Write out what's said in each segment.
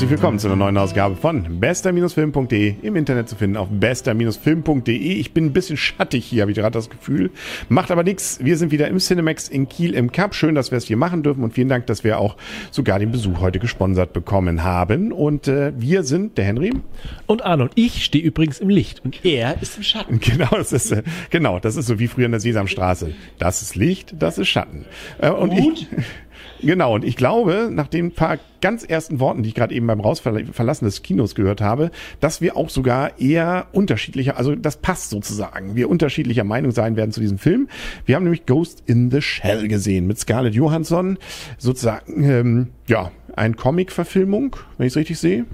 Herzlich willkommen zu einer neuen Ausgabe von bester-film.de im Internet zu finden auf bester-film.de. Ich bin ein bisschen schattig hier, habe ich gerade das Gefühl. Macht aber nichts. Wir sind wieder im Cinemax in Kiel im Cup. Schön, dass wir es hier machen dürfen und vielen Dank, dass wir auch sogar den Besuch heute gesponsert bekommen haben. Und äh, wir sind der Henry. Und Arnold. Ich stehe übrigens im Licht und er ist im Schatten. Genau, das ist, äh, genau, das ist so wie früher in der Sesamstraße. Das ist Licht, das ist Schatten. Äh, und Gut. Ich, Genau, und ich glaube, nach den paar ganz ersten Worten, die ich gerade eben beim Rausverlassen des Kinos gehört habe, dass wir auch sogar eher unterschiedlicher, also das passt sozusagen, wir unterschiedlicher Meinung sein werden zu diesem Film. Wir haben nämlich Ghost in the Shell gesehen mit Scarlett Johansson, sozusagen, ähm, ja, ein Comic-Verfilmung, wenn ich es richtig sehe.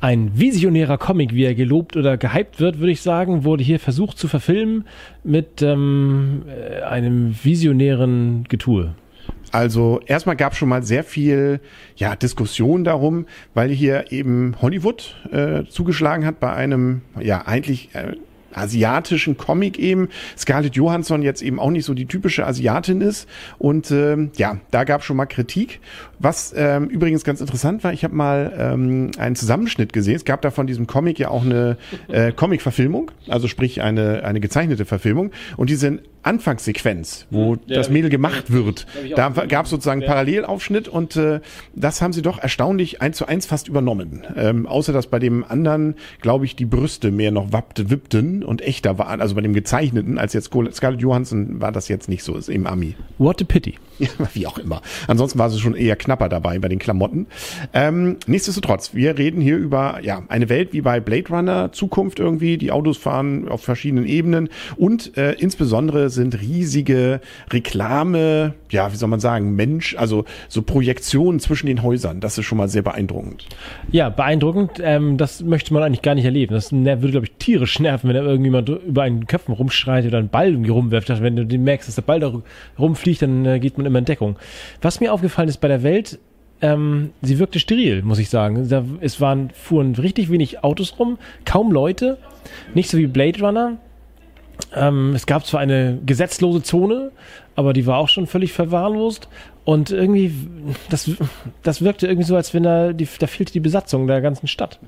Ein visionärer Comic, wie er gelobt oder gehypt wird, würde ich sagen, wurde hier versucht zu verfilmen mit ähm, äh, einem visionären Getue. Also erstmal gab es schon mal sehr viel ja, Diskussion darum, weil hier eben Hollywood äh, zugeschlagen hat bei einem ja eigentlich äh, asiatischen Comic eben. Scarlett Johansson jetzt eben auch nicht so die typische Asiatin ist. Und ähm, ja, da gab schon mal Kritik. Was ähm, übrigens ganz interessant war, ich habe mal ähm, einen Zusammenschnitt gesehen. Es gab da von diesem Comic ja auch eine äh, Comic-Verfilmung, also sprich eine, eine gezeichnete Verfilmung. Und diese Anfangssequenz, wo Ja, das Mädel gemacht wird, da gab es sozusagen einen. Parallelaufschnitt und äh, das haben sie doch erstaunlich eins zu eins fast übernommen. Ähm, außer dass bei dem anderen, glaube ich, die Brüste mehr noch wappte, wippten und echter waren. Also bei dem gezeichneten, als jetzt Scarlett Johansson war das jetzt nicht so, ist eben Ami. What a pity. Wie auch immer. Ansonsten war sie schon eher knapper dabei bei den Klamotten. Ähm, nichtsdestotrotz, wir reden hier über ja eine Welt wie bei Blade Runner, Zukunft irgendwie. Die Autos fahren auf verschiedenen Ebenen und äh, insbesondere sind riesige Reklame, ja, wie soll man sagen, Mensch, also so Projektionen zwischen den Häusern. Das ist schon mal sehr beeindruckend. Ja, beeindruckend. Ähm, das möchte man eigentlich gar nicht erleben. Das würde, glaube ich, tierisch nerven, wenn da irgendjemand über einen Köpfen rumschreit oder einen Ball irgendwie rumwirft. Wenn du merkst, dass der Ball da rumfliegt, dann äh, geht man immer in Deckung. Was mir aufgefallen ist bei der Welt, ähm, sie wirkte steril, muss ich sagen. Da, es waren, fuhren richtig wenig Autos rum, kaum Leute. Nicht so wie Blade Runner. Ähm, es gab zwar eine gesetzlose Zone, aber die war auch schon völlig verwahrlost. Und irgendwie, das, das wirkte irgendwie so, als wenn da, die, da fehlte die Besatzung der ganzen Stadt.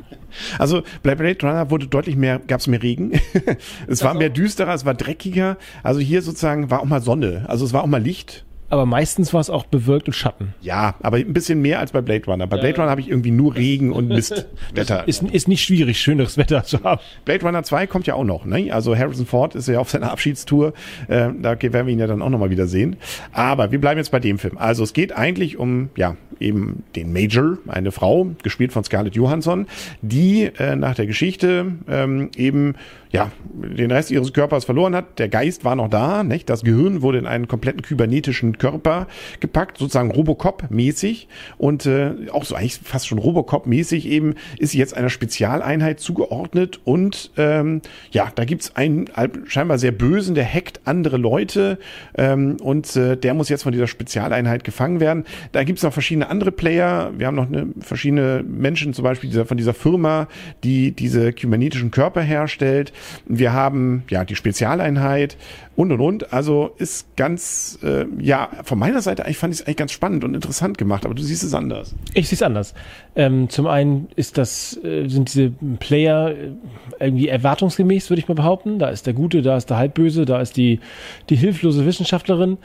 Also bei Blade Runner wurde deutlich mehr, gab es mehr Regen. es war mehr düsterer, es war dreckiger. Also hier sozusagen war auch mal Sonne. Also es war auch mal Licht. Aber meistens war es auch bewölkt und Schatten. Ja, aber ein bisschen mehr als bei Blade Runner. Bei Blade Runner habe ich irgendwie nur Regen und Mistwetter. Ist, ist nicht schwierig, schöneres Wetter zu haben. Blade Runner 2 kommt ja auch noch. Ne? Also Harrison Ford ist ja auf seiner Abschiedstour. Äh, da werden wir ihn ja dann auch nochmal wieder sehen. Aber wir bleiben jetzt bei dem Film. Also es geht eigentlich um, ja, eben den Major, eine Frau, gespielt von Scarlett Johansson, die äh, nach der Geschichte ähm, eben ja, den Rest ihres Körpers verloren hat. Der Geist war noch da, nicht? Das Gehirn wurde in einen kompletten kybernetischen Körper gepackt, sozusagen Robocop-mäßig und äh, auch so eigentlich fast schon Robocop-mäßig eben ist jetzt einer Spezialeinheit zugeordnet und ähm, ja, da gibt's einen scheinbar sehr bösen, der hackt andere Leute ähm, und äh, der muss jetzt von dieser Spezialeinheit gefangen werden. Da gibt's noch verschiedene andere Player. Wir haben noch eine, verschiedene Menschen, zum Beispiel dieser, von dieser Firma, die diese kybernetischen Körper herstellt. Wir haben ja die Spezialeinheit und und und. Also ist ganz, äh, ja, von meiner Seite eigentlich fand ich es eigentlich ganz spannend und interessant gemacht, aber du siehst es anders. Ich sehe es anders. Ähm, zum einen ist das, äh, sind diese Player äh, irgendwie erwartungsgemäß, würde ich mal behaupten. Da ist der Gute, da ist der Halbböse, da ist die, die hilflose Wissenschaftlerin.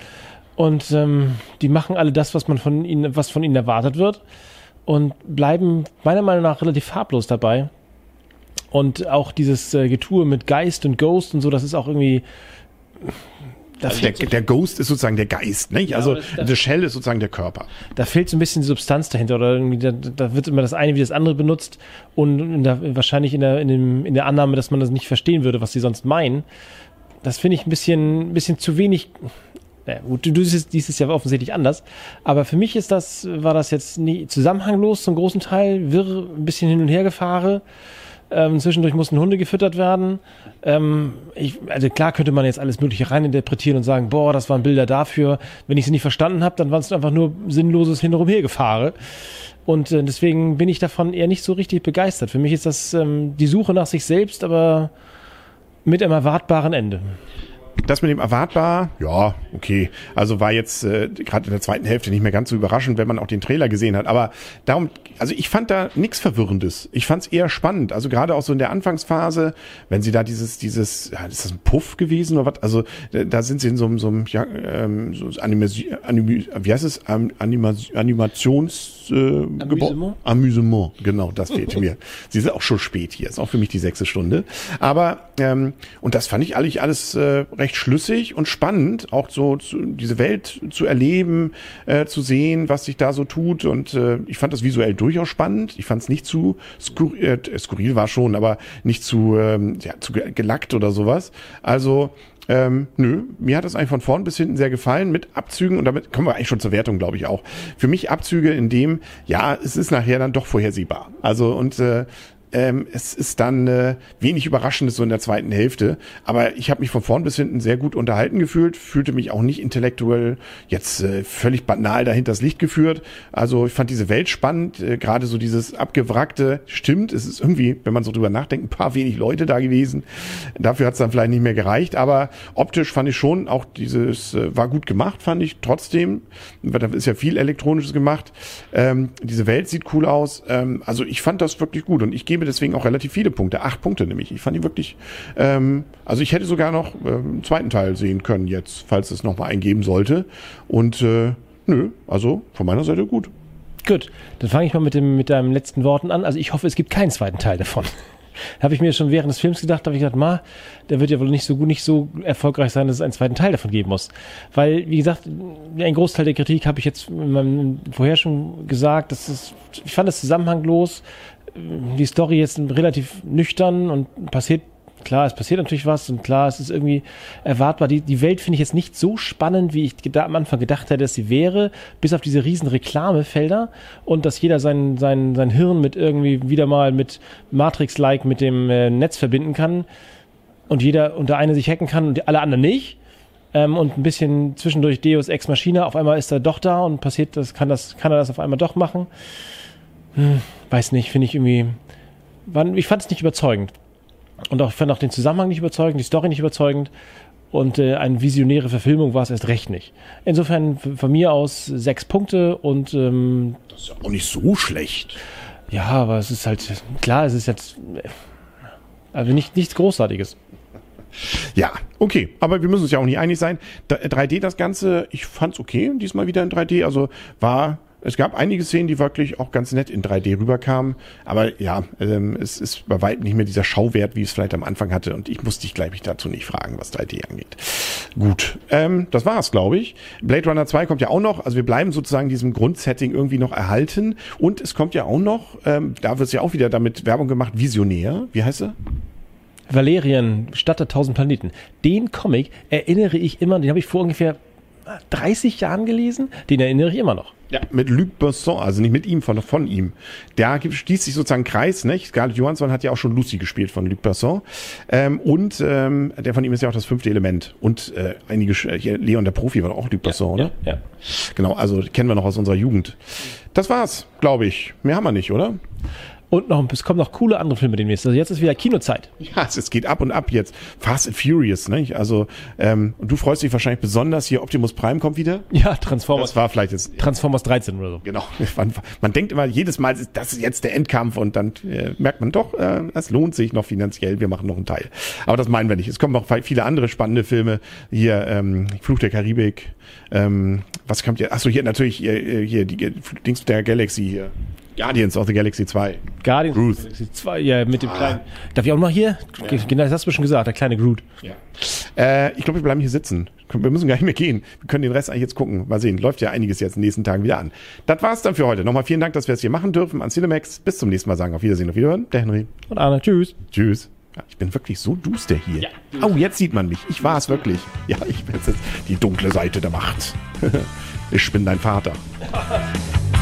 Und ähm, die machen alle das, was man von ihnen, was von ihnen erwartet wird. Und bleiben meiner Meinung nach relativ farblos dabei. Und auch dieses äh, Getue mit Geist und Ghost und so, das ist auch irgendwie. Da Also der, der Ghost ist sozusagen der Geist, nicht? Also aber das- The Shell ist sozusagen der Körper. da fehlt so ein bisschen die Substanz dahinter oder irgendwie da, da wird immer das eine wie das andere benutzt und der, wahrscheinlich in der, in, dem, in der Annahme, dass man das nicht verstehen würde, was sie sonst meinen. Das finde ich ein bisschen, ein bisschen zu wenig. Ja, gut, du, du siehst, siehst es ja offensichtlich anders. Aber für mich ist das, war das jetzt nie zusammenhanglos zum großen Teil, wirr, ein bisschen hin und her gefahren. Ähm, zwischendurch mussten Hunde gefüttert werden. Ähm, ich, also klar könnte man jetzt alles Mögliche reininterpretieren und sagen, boah, das waren Bilder dafür. Wenn ich sie nicht verstanden habe, dann waren es einfach nur sinnloses Hin- und Rumhergefahre. Und äh, deswegen bin ich davon eher nicht so richtig begeistert. Für mich ist das ähm, die Suche nach sich selbst, aber mit einem erwartbaren Ende. Das mit dem erwartbar, ja, okay. Also war jetzt äh, gerade in der zweiten Hälfte nicht mehr ganz so überraschend, wenn man auch den Trailer gesehen hat. Aber darum, also ich fand da nichts Verwirrendes. Ich fand es eher spannend. Also gerade auch so in der Anfangsphase, wenn sie da dieses, dieses, ja, ist das ein Puff gewesen oder was? Also da sind sie in so, so einem, ja, ähm, so Animas Anim wie heißt es? Anima Animations äh, Amüsement? Amüsement, genau, das fehlte mir. Sie ist auch schon spät hier, ist auch für mich die sechste Stunde. Aber ähm, und das fand ich eigentlich alles äh, recht schlüssig und spannend, auch so zu, diese Welt zu erleben, äh, zu sehen, was sich da so tut. Und äh, ich fand das visuell durchaus spannend. Ich fand es nicht zu skurril, äh, skurril war schon, aber nicht zu, ähm, ja, zu gelackt oder sowas. Also ähm, nö, mir hat das eigentlich von vorn bis hinten sehr gefallen mit Abzügen und damit kommen wir eigentlich schon zur Wertung, glaube ich auch. Für mich Abzüge in dem, ja, es ist nachher dann doch vorhersehbar. Also und äh, ähm, es ist dann äh, wenig Überraschendes so in der zweiten Hälfte. Aber ich habe mich von vorn bis hinten sehr gut unterhalten gefühlt, fühlte mich auch nicht intellektuell jetzt äh, völlig banal dahinter das Licht geführt. Also ich fand diese Welt spannend, äh, gerade so dieses abgewrackte, stimmt, es ist irgendwie, wenn man so drüber nachdenkt, ein paar wenig Leute da gewesen. Dafür hat es dann vielleicht nicht mehr gereicht, aber optisch fand ich schon, auch dieses äh, war gut gemacht, fand ich trotzdem. Da ist ja viel Elektronisches gemacht. Ähm, diese Welt sieht cool aus. Ähm, also ich fand das wirklich gut und ich gebe gebe deswegen auch relativ viele Punkte. Acht Punkte nämlich. Ich fand die wirklich, ähm, also ich hätte sogar noch äh, einen zweiten Teil sehen können jetzt, falls es nochmal eingeben sollte. Und äh, nö, also von meiner Seite gut. Gut, dann fange ich mal mit, dem, mit deinen letzten Worten an. Also ich hoffe, es gibt keinen zweiten Teil davon. habe ich mir schon während des Films gedacht, habe ich gedacht, ma, der wird ja wohl nicht so gut, nicht so erfolgreich sein, dass es einen zweiten Teil davon geben muss. Weil, wie gesagt, ein Großteil der Kritik habe ich jetzt in meinem vorher schon gesagt, das ist, ich fand es zusammenhanglos die Story jetzt relativ nüchtern und passiert, klar, es passiert natürlich was und klar, es ist irgendwie erwartbar. Die, die Welt finde ich jetzt nicht so spannend, wie ich am Anfang gedacht hätte, dass sie wäre, bis auf diese riesen Reklamefelder und dass jeder sein, sein, sein Hirn mit irgendwie wieder mal mit Matrix-like mit dem äh, Netz verbinden kann und jeder und der eine sich hacken kann und alle anderen nicht. Ähm, und ein bisschen zwischendurch Deus Ex Machina, auf einmal ist er doch da und passiert das, kann das, kann er das auf einmal doch machen. Hm, weiß nicht, finde ich irgendwie. ich fand es nicht überzeugend. Und auch, ich fand auch den Zusammenhang nicht überzeugend, die Story nicht überzeugend. Und äh, eine visionäre Verfilmung war es erst recht nicht. Insofern von mir aus sechs Punkte und. Ähm, das ist ja auch nicht so schlecht. Ja, aber es ist halt. Klar, es ist jetzt. Also nicht, nichts Großartiges. Ja, okay. Aber wir müssen uns ja auch nicht einig sein. 3D das Ganze, ich fand's okay, diesmal wieder in 3D. Also war es gab einige Szenen, die wirklich auch ganz nett in 3D rüberkamen. Aber ja, ähm, es ist bei weitem nicht mehr dieser Schauwert, wie es vielleicht am Anfang hatte. Und ich muss dich, glaube ich, dazu nicht fragen, was 3D angeht. Gut, ähm, das war's, glaube ich. Blade Runner 2 kommt ja auch noch. Also wir bleiben sozusagen diesem Grundsetting irgendwie noch erhalten. Und es kommt ja auch noch, ähm, da wird ja auch wieder damit Werbung gemacht, Visionär. Wie heißt er? Valerian, Stadt der tausend Planeten. Den Comic erinnere ich immer, den habe ich vor ungefähr 30 Jahren gelesen, den erinnere ich immer noch. Ja, mit Luc Besson, also nicht mit ihm, von, von ihm. Da schließt sich sozusagen Kreis, nicht? Scarlett Johansson hat ja auch schon Lucy gespielt von Luc Besson. Ähm, und ähm, der von ihm ist ja auch das fünfte Element. Und äh, einige, hier, Leon der Profi war auch Luc Besson, oder? Ja, ja. Genau, also kennen wir noch aus unserer Jugend. Das war's, glaube ich. Mehr haben wir nicht, oder? Und noch, es kommen noch coole andere Filme demnächst. Also jetzt ist wieder Kinozeit. Ja, es geht ab und ab jetzt. Fast and Furious, ne? Also, ähm, und du freust dich wahrscheinlich besonders hier, Optimus Prime kommt wieder? Ja, Transformers. Das war vielleicht jetzt. Transformers 13 oder so. Genau. Man, man denkt immer jedes Mal, das ist jetzt der Endkampf und dann äh, merkt man doch, äh, es lohnt sich noch finanziell, wir machen noch einen Teil. Aber das meinen wir nicht. Es kommen noch viele andere spannende Filme. Hier, ähm, Fluch der Karibik. Ähm, was kommt hier? Achso, hier natürlich hier, hier die Dings der Galaxy hier. Guardians of the Galaxy 2. Guardians Groot. of the Galaxy 2, ja, mit dem ah. kleinen. Darf ich auch noch hier? Ja. Genau, das hast du schon gesagt, der kleine Groot. Ja. Äh, ich glaube, wir bleiben hier sitzen. Wir müssen gar nicht mehr gehen. Wir können den Rest eigentlich jetzt gucken. Mal sehen. Läuft ja einiges jetzt in den nächsten Tagen wieder an. Das war's dann für heute. Nochmal vielen Dank, dass wir es hier machen dürfen an Cinemax. Bis zum nächsten Mal sagen. Auf Wiedersehen, auf Wiederhören. Der Henry. Und Arne. Tschüss. Tschüss. Ja, ich bin wirklich so duster hier. Ja. Oh, jetzt sieht man mich. Ich war es wirklich. Ja, ich bin jetzt die dunkle Seite der Macht. ich bin dein Vater.